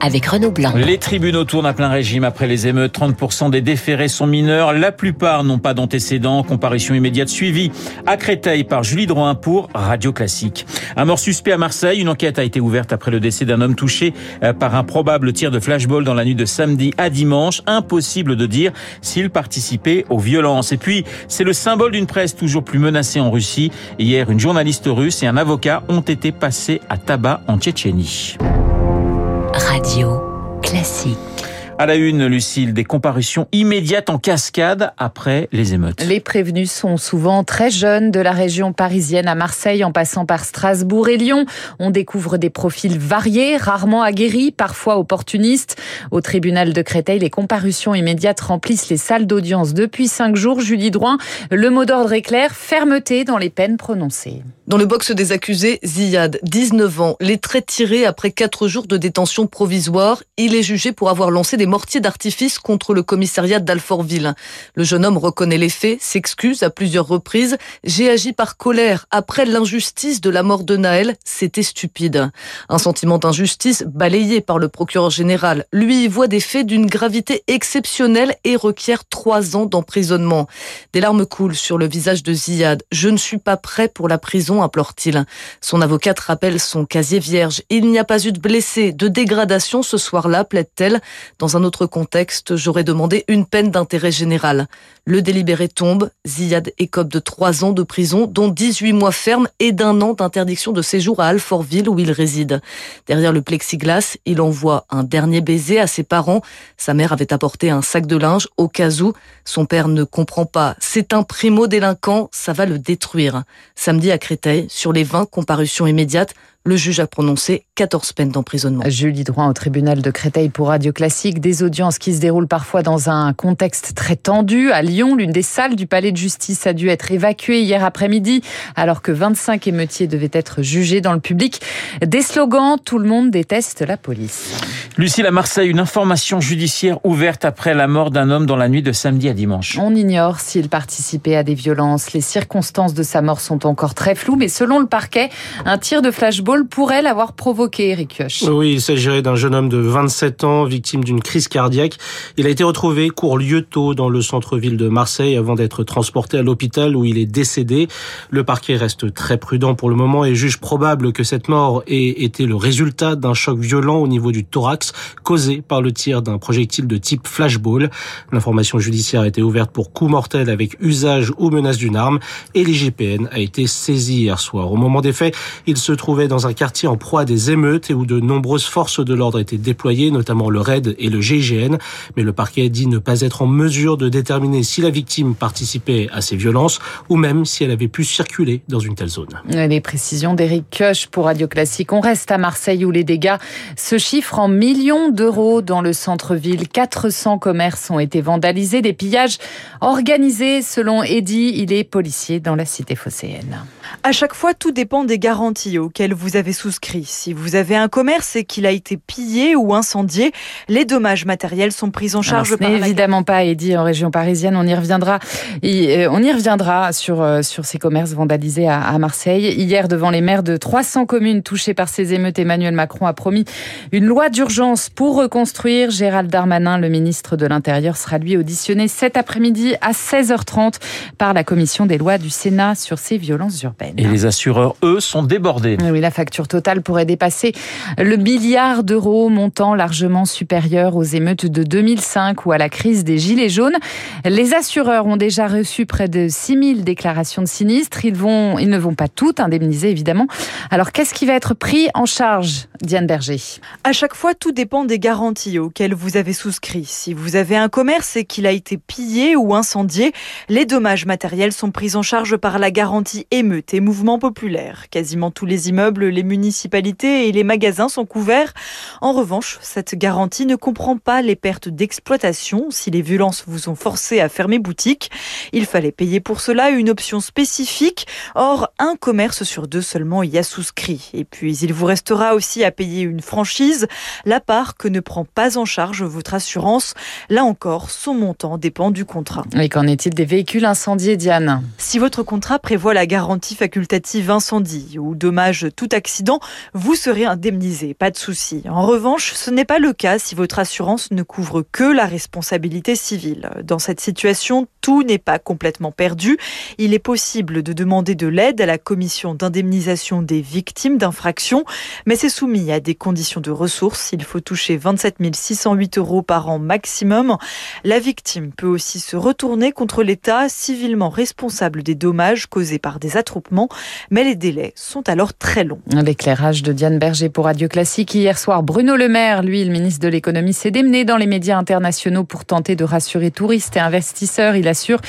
avec Renaud Blanc. Les tribunaux tournent à plein régime après les émeutes. 30% des déférés sont mineurs. La plupart n'ont pas d'antécédents. Comparution immédiate suivie à Créteil par Julie Drouin pour Radio Classique. Un mort suspect à Marseille. Une enquête a été ouverte après le décès d'un homme touché euh, par un probable tir de flashball dans la nuit de samedi à dimanche. Impossible de dire s'il participait aux violences. Et puis, c'est le symbole d'une presse toujours plus menacée en Russie. Hier, une journaliste russe et un avocat ont été passés à tabac en Tchétchénie. Classique. À la une, Lucille, des comparutions immédiates en cascade après les émeutes. Les prévenus sont souvent très jeunes de la région parisienne à Marseille en passant par Strasbourg et Lyon. On découvre des profils variés, rarement aguerris, parfois opportunistes. Au tribunal de Créteil, les comparutions immédiates remplissent les salles d'audience depuis cinq jours. Julie Droin, le mot d'ordre est clair, fermeté dans les peines prononcées. Dans le box des accusés, Ziyad, 19 ans, les traits tirés après quatre jours de détention provisoire. Il est jugé pour avoir lancé des mortiers d'artifice contre le commissariat d'Alfortville. Le jeune homme reconnaît les faits, s'excuse à plusieurs reprises. J'ai agi par colère après l'injustice de la mort de Naël. C'était stupide. Un sentiment d'injustice balayé par le procureur général. Lui voit des faits d'une gravité exceptionnelle et requiert trois ans d'emprisonnement. Des larmes coulent sur le visage de Ziyad. Je ne suis pas prêt pour la prison implore-t-il. Son avocate rappelle son casier vierge. Il n'y a pas eu de blessés, de dégradation ce soir-là, plaide-t-elle. Dans un autre contexte, j'aurais demandé une peine d'intérêt général. Le délibéré tombe. Ziyad écope de trois ans de prison, dont 18 mois ferme et d'un an d'interdiction de séjour à Alfortville où il réside. Derrière le plexiglas, il envoie un dernier baiser à ses parents. Sa mère avait apporté un sac de linge au cas où. Son père ne comprend pas. C'est un primo-délinquant, ça va le détruire. Samedi à Créteil, sur les 20 comparutions immédiates, le juge a prononcé 14 peines d'emprisonnement. Julie Droit au tribunal de Créteil pour Radio Classique. Des audiences qui se déroulent parfois dans un contexte très tendu. À Lyon, l'une des salles du palais de justice a dû être évacuée hier après-midi alors que 25 émeutiers devaient être jugés dans le public. Des slogans, tout le monde déteste la police. Lucille à Marseille, une information judiciaire ouverte après la mort d'un homme dans la nuit de samedi à dimanche. On ignore s'il participait à des violences. Les circonstances de sa mort sont encore très floues, mais selon le parquet, un tir de flashball pourrait l'avoir provoqué, Eric Kioch. Oui, il s'agirait d'un jeune homme de 27 ans, victime d'une crise cardiaque. Il a été retrouvé court lieu tôt dans le centre-ville de Marseille avant d'être transporté à l'hôpital où il est décédé. Le parquet reste très prudent pour le moment et juge probable que cette mort ait été le résultat d'un choc violent au niveau du thorax causé par le tir d'un projectile de type flashball. L'information judiciaire a été ouverte pour coup mortel avec usage ou menace d'une arme et l'IGPN a été saisi hier soir. Au moment des faits, il se trouvait dans un quartier en proie à des émeutes et où de nombreuses forces de l'ordre étaient déployées, notamment le RAID et le GIGN. Mais le parquet dit ne pas être en mesure de déterminer si la victime participait à ces violences ou même si elle avait pu circuler dans une telle zone. Les précisions d'Éric Koch pour Radio Classique. On reste à Marseille où les dégâts se chiffrent en millions d'euros dans le centre-ville. 400 commerces ont été vandalisés, des pillages organisés selon Eddy. Il est policier dans la cité phocéenne. À chaque fois, tout dépend des garanties auxquelles vous avez souscrit. Si vous avez un commerce et qu'il a été pillé ou incendié, les dommages matériels sont pris en charge par évidemment pas Eddy en région parisienne. On y reviendra. Euh, on y reviendra sur euh, sur ces commerces vandalisés à Marseille. Hier, devant les maires de 300 communes touchées par ces émeutes, Emmanuel Macron a promis une loi d'urgence pour reconstruire. Gérald Darmanin, le ministre de l'Intérieur, sera lui auditionné cet après-midi à 16h30 par la commission des lois du Sénat sur ces violences urbaines. Et les assureurs, eux, sont débordés. Oui, la facture totale pourrait dépasser le milliard d'euros, montant largement supérieur aux émeutes de 2005 ou à la crise des Gilets jaunes. Les assureurs ont déjà reçu près de 6000 déclarations de sinistres. Ils, vont, ils ne vont pas toutes indemniser, évidemment. Alors, qu'est-ce qui va être pris en charge, Diane Berger? À chaque fois, tout dépend des garanties auxquelles vous avez souscrit. Si vous avez un commerce et qu'il a été pillé ou incendié, les dommages matériels sont pris en charge par la garantie émeute été mouvement populaire. Quasiment tous les immeubles, les municipalités et les magasins sont couverts. En revanche, cette garantie ne comprend pas les pertes d'exploitation si les violences vous ont forcé à fermer boutique. Il fallait payer pour cela une option spécifique. Or, un commerce sur deux seulement y a souscrit. Et puis, il vous restera aussi à payer une franchise, la part que ne prend pas en charge votre assurance. Là encore, son montant dépend du contrat. Et qu'en est-il des véhicules incendiés, Diane? Si votre contrat prévoit la garantie facultative incendie ou dommage tout accident, vous serez indemnisé, pas de souci. En revanche, ce n'est pas le cas si votre assurance ne couvre que la responsabilité civile. Dans cette situation, tout n'est pas complètement perdu. Il est possible de demander de l'aide à la commission d'indemnisation des victimes d'infractions, mais c'est soumis à des conditions de ressources. Il faut toucher 27 608 euros par an maximum. La victime peut aussi se retourner contre l'État civilement responsable des dommages causés par des attroupements, mais les délais sont alors très longs. L'éclairage de Diane Berger pour Radio Classique. Hier soir, Bruno Le Maire, lui, le ministre de l'économie, s'est démené dans les médias internationaux pour tenter de rassurer touristes et investisseurs. Il assure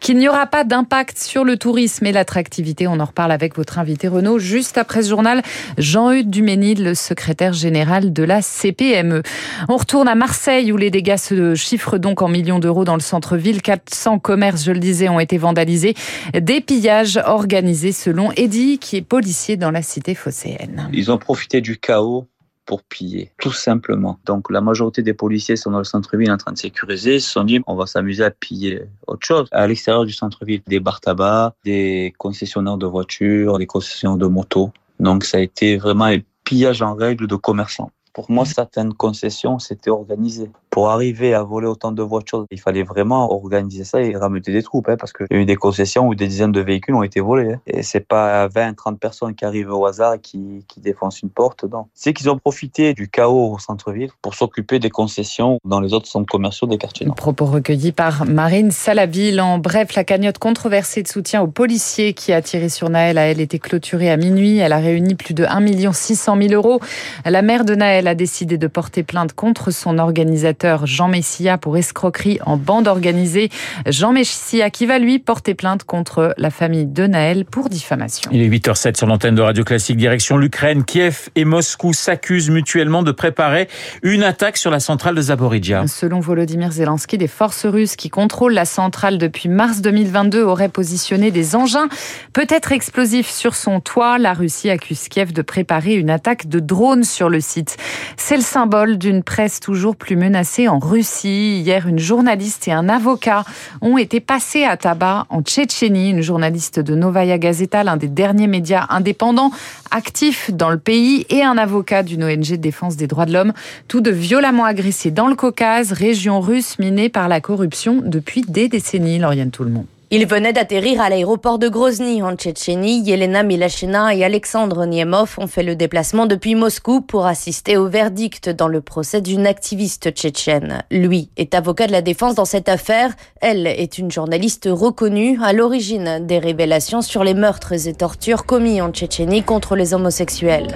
qu'il n'y aura pas d'impact sur le tourisme et l'attractivité. On en reparle avec votre invité Renaud juste après ce journal. Jean-Eudes Duménil, le secrétaire général de la CPME. On retourne à Marseille où les dégâts se chiffrent donc en millions d'euros dans le centre-ville. 400 commerces, je le disais, ont été vandalisés. Des pillages organisés selon Eddy, qui est policier dans la cité phocéenne. Ils ont profité du chaos pour piller, tout simplement. Donc la majorité des policiers sont dans le centre-ville en train de sécuriser, ils se sont dit on va s'amuser à piller autre chose. À l'extérieur du centre-ville, des bars tabac, des concessionnaires de voitures, des concessionnaires de motos. Donc ça a été vraiment un pillage en règle de commerçants. Pour moi, certaines concessions, c'était organisé. Pour arriver à voler autant de voitures, il fallait vraiment organiser ça et ramener des troupes, hein, parce qu'il y a eu des concessions où des dizaines de véhicules ont été volés. Hein. Et c'est pas 20, 30 personnes qui arrivent au hasard et qui, qui défoncent une porte. C'est qu'ils ont profité du chaos au centre-ville pour s'occuper des concessions dans les autres centres commerciaux des quartiers. Propos recueillis par Marine Salaville. En bref, la cagnotte controversée de soutien aux policiers qui a tiré sur Naël a elle été clôturée à minuit. Elle a réuni plus de 1 600 000 euros. La mère de Naël a décidé de porter plainte contre son organisateur Jean Messia pour escroquerie en bande organisée. Jean Messia qui va lui porter plainte contre la famille de Naël pour diffamation. Il est 8h07 sur l'antenne de Radio Classique, direction l'Ukraine. Kiev et Moscou s'accusent mutuellement de préparer une attaque sur la centrale de Zaporizhia. Selon Volodymyr Zelensky, des forces russes qui contrôlent la centrale depuis mars 2022 auraient positionné des engins peut-être explosifs sur son toit. La Russie accuse Kiev de préparer une attaque de drones sur le site. C'est le symbole d'une presse toujours plus menacée en Russie. Hier, une journaliste et un avocat ont été passés à tabac en Tchétchénie. Une journaliste de Novaya Gazeta, l'un des derniers médias indépendants actifs dans le pays, et un avocat d'une ONG de défense des droits de l'homme, tous deux violemment agressés dans le Caucase, région russe minée par la corruption depuis des décennies. Lauriane Tout le monde. Ils venaient d'atterrir à l'aéroport de Grozny en Tchétchénie. Yelena Milachina et Alexandre Niemov ont fait le déplacement depuis Moscou pour assister au verdict dans le procès d'une activiste tchétchène. Lui est avocat de la défense dans cette affaire. Elle est une journaliste reconnue à l'origine des révélations sur les meurtres et tortures commis en Tchétchénie contre les homosexuels.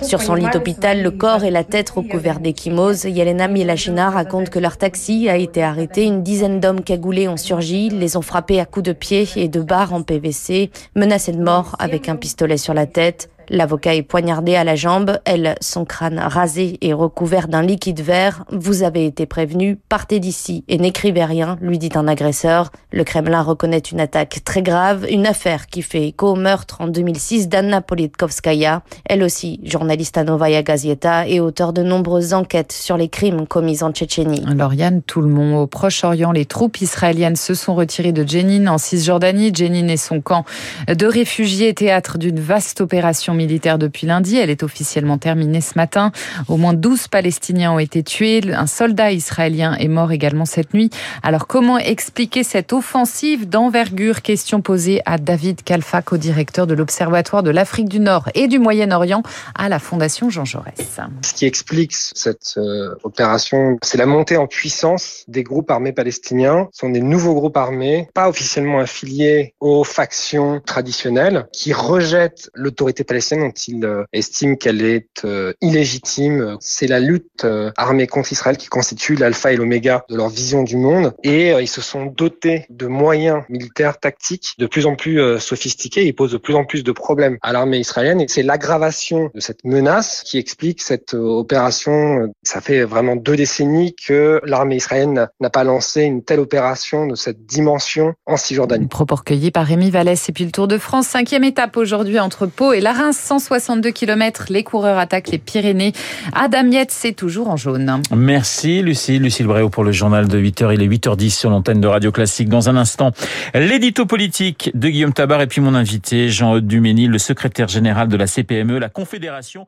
Sur son lit d'hôpital, le corps et la tête recouverts d'échymoses, Yelena Milachina raconte que leur taxi a été arrêté. Une dizaine d'hommes cagoulés ont surgi. Les ont frappés à coups de pied et de barres en PVC, menacés de mort avec un pistolet sur la tête. L'avocat est poignardé à la jambe, elle, son crâne rasé et recouvert d'un liquide vert. Vous avez été prévenu, partez d'ici et n'écrivez rien, lui dit un agresseur. Le Kremlin reconnaît une attaque très grave, une affaire qui fait écho au meurtre en 2006 d'Anna Politkovskaya, elle aussi journaliste à Novaya Gazeta et auteur de nombreuses enquêtes sur les crimes commis en Tchétchénie. Lauriane, tout le monde au Proche-Orient, les troupes israéliennes se sont retirées de Jenin en Cisjordanie. Jenin est son camp de réfugiés, théâtre d'une vaste opération militaire depuis lundi. Elle est officiellement terminée ce matin. Au moins 12 Palestiniens ont été tués. Un soldat israélien est mort également cette nuit. Alors comment expliquer cette offensive d'envergure? Question posée à David Kalfak, au directeur de l'Observatoire de l'Afrique du Nord et du Moyen-Orient à la Fondation Jean Jaurès. Ce qui explique cette euh, opération, c'est la montée en puissance des groupes armés palestiniens. Ce sont des nouveaux groupes armés, pas officiellement affiliés aux factions traditionnelles, qui rejettent l'autorité palestinienne blessés dont il euh, estime qu'elle est euh, illégitime. C'est la lutte euh, armée contre Israël qui constitue l'alpha et l'oméga de leur vision du monde. Et ils se sont dotés de moyens militaires tactiques de plus en plus sophistiqués. Ils posent de plus en plus de problèmes à l'armée israélienne. Et c'est l'aggravation de cette menace qui explique cette opération. Ça fait vraiment deux décennies que l'armée israélienne n'a pas lancé une telle opération de cette dimension en Cisjordanie. Propos recueillis par Rémi Vallès. Et puis le Tour de France, cinquième étape aujourd'hui entre Pau et Larins. 162 km, les coureurs attaquent les Pyrénées. Adam Yetz, c'est toujours en jaune. Merci Lucie, Lucille Bréau pour le journal de 8h. Il est 8h10 sur l'antenne de Radio Classique. Dans un instant, l'édito politique de Guillaume Tabar et puis mon invité, Jean-Aude Dumény, le secrétaire général de la CPME, la Confédération.